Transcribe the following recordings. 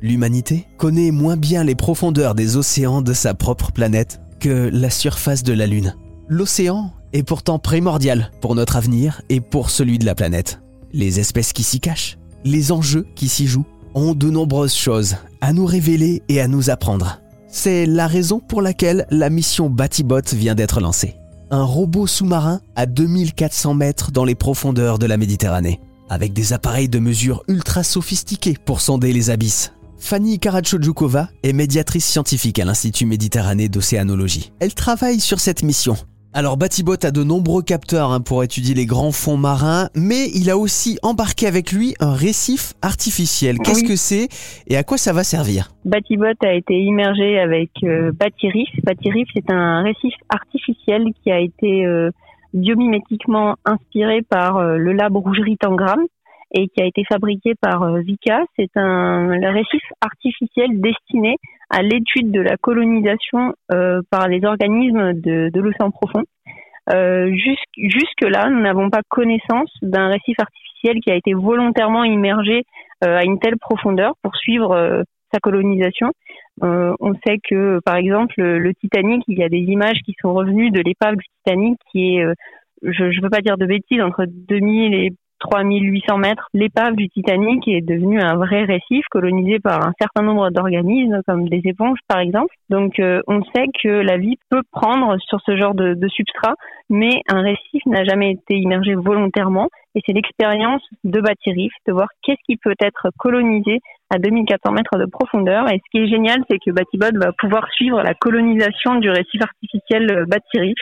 L'humanité connaît moins bien les profondeurs des océans de sa propre planète que la surface de la Lune. L'océan est pourtant primordial pour notre avenir et pour celui de la planète. Les espèces qui s'y cachent, les enjeux qui s'y jouent, ont de nombreuses choses à nous révéler et à nous apprendre. C'est la raison pour laquelle la mission Batibot vient d'être lancée. Un robot sous-marin à 2400 mètres dans les profondeurs de la Méditerranée, avec des appareils de mesure ultra sophistiqués pour sonder les abysses. Fanny Karatchodjoukova est médiatrice scientifique à l'Institut Méditerranée d'Océanologie. Elle travaille sur cette mission alors Batibot a de nombreux capteurs hein, pour étudier les grands fonds marins, mais il a aussi embarqué avec lui un récif artificiel. Qu'est-ce que c'est et à quoi ça va servir? Batibot a été immergé avec euh, Batirif. Batirif, c'est un récif artificiel qui a été euh, biomimétiquement inspiré par euh, le lab Rougerie Tangram et qui a été fabriqué par euh, Vika. C'est un récif artificiel destiné à l'étude de la colonisation euh, par les organismes de, l'océan profond. Euh, jusque là, nous n'avons pas connaissance d'un récif artificiel qui a été volontairement immergé à une telle profondeur pour suivre sa colonisation. On sait que, par exemple, le Titanic, il y a des images qui sont revenues de l'épave du Titanic qui est, je ne veux pas dire de bêtises, entre 2000 et 3800 mètres, l'épave du Titanic est devenue un vrai récif colonisé par un certain nombre d'organismes, comme des éponges par exemple. Donc euh, on sait que la vie peut prendre sur ce genre de, de substrat, mais un récif n'a jamais été immergé volontairement. Et c'est l'expérience de Batirif de voir qu'est-ce qui peut être colonisé à 2400 mètres de profondeur. Et ce qui est génial, c'est que Batibot va pouvoir suivre la colonisation du récif artificiel Batirif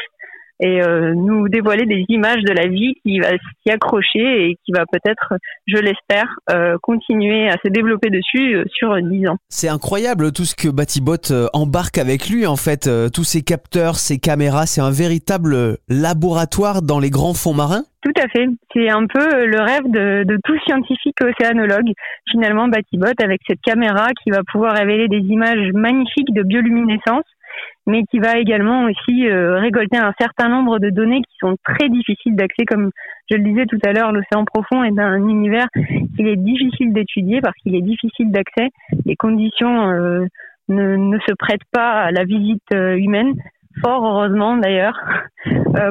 et euh, nous dévoiler des images de la vie qui va s'y accrocher et qui va peut-être, je l'espère, euh, continuer à se développer dessus euh, sur dix ans. C'est incroyable tout ce que Batibot embarque avec lui en fait, tous ces capteurs, ces caméras, c'est un véritable laboratoire dans les grands fonds marins. Tout à fait. C'est un peu le rêve de, de tout scientifique océanologue. Finalement, Batibot, avec cette caméra qui va pouvoir révéler des images magnifiques de bioluminescence mais qui va également aussi euh, récolter un certain nombre de données qui sont très difficiles d'accès. Comme je le disais tout à l'heure, l'océan profond est un univers qu'il est difficile d'étudier parce qu'il est difficile d'accès. Les conditions euh, ne, ne, se prêtent pas à la visite euh, humaine fort heureusement d'ailleurs,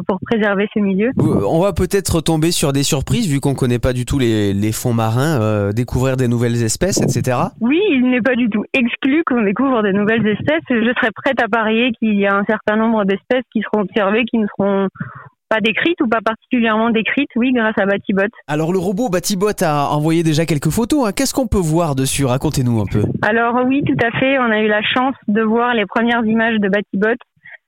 pour préserver ce milieu. On va peut-être tomber sur des surprises vu qu'on connaît pas du tout les, les fonds marins, euh, découvrir des nouvelles espèces, etc. Oui, il n'est pas du tout exclu qu'on découvre des nouvelles espèces. Je serais prête à parier qu'il y a un certain nombre d'espèces qui seront observées, qui ne seront pas décrites ou pas particulièrement décrites, oui, grâce à Batibot. Alors le robot Batibot a envoyé déjà quelques photos. Hein. Qu'est-ce qu'on peut voir dessus? Racontez-nous un peu. Alors oui, tout à fait. On a eu la chance de voir les premières images de Batibot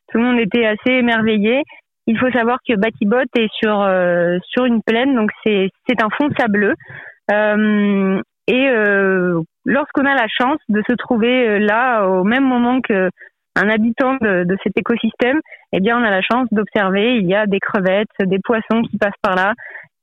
tout le monde était assez émerveillé. Il faut savoir que Batibot est sur euh, sur une plaine, donc c'est un fond sableux. Euh, et euh, lorsqu'on a la chance de se trouver là au même moment que un habitant de cet écosystème, eh bien on a la chance d'observer. Il y a des crevettes, des poissons qui passent par là.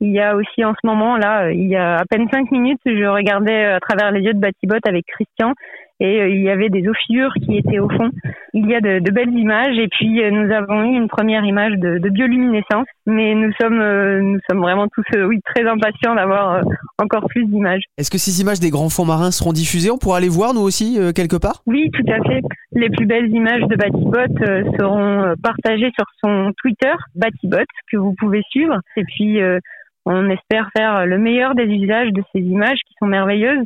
Il y a aussi en ce moment là, il y a à peine cinq minutes, je regardais à travers les yeux de Batibot avec Christian et euh, il y avait des ophiures qui étaient au fond. Il y a de, de belles images et puis euh, nous avons eu une première image de, de bioluminescence, mais nous sommes euh, nous sommes vraiment tous oui très impatients d'avoir encore plus d'images. Est-ce que ces images des grands fonds marins seront diffusées? On pourra les voir nous aussi quelque part? Oui, tout à fait. Les plus belles images de Batibot seront partagées sur son Twitter Batibot que vous pouvez suivre et puis on espère faire le meilleur des usages de ces images qui sont merveilleuses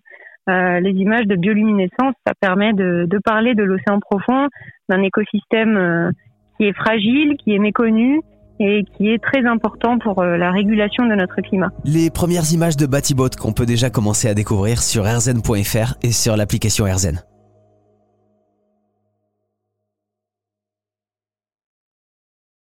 euh, les images de bioluminescence, ça permet de, parler de l'océan profond, d'un écosystème euh, qui est fragile, qui est méconnu et qui est très important pour euh, la régulation de notre climat. Les premières images de Batibot qu'on peut déjà commencer à découvrir sur rzn.fr et sur l'application RZN.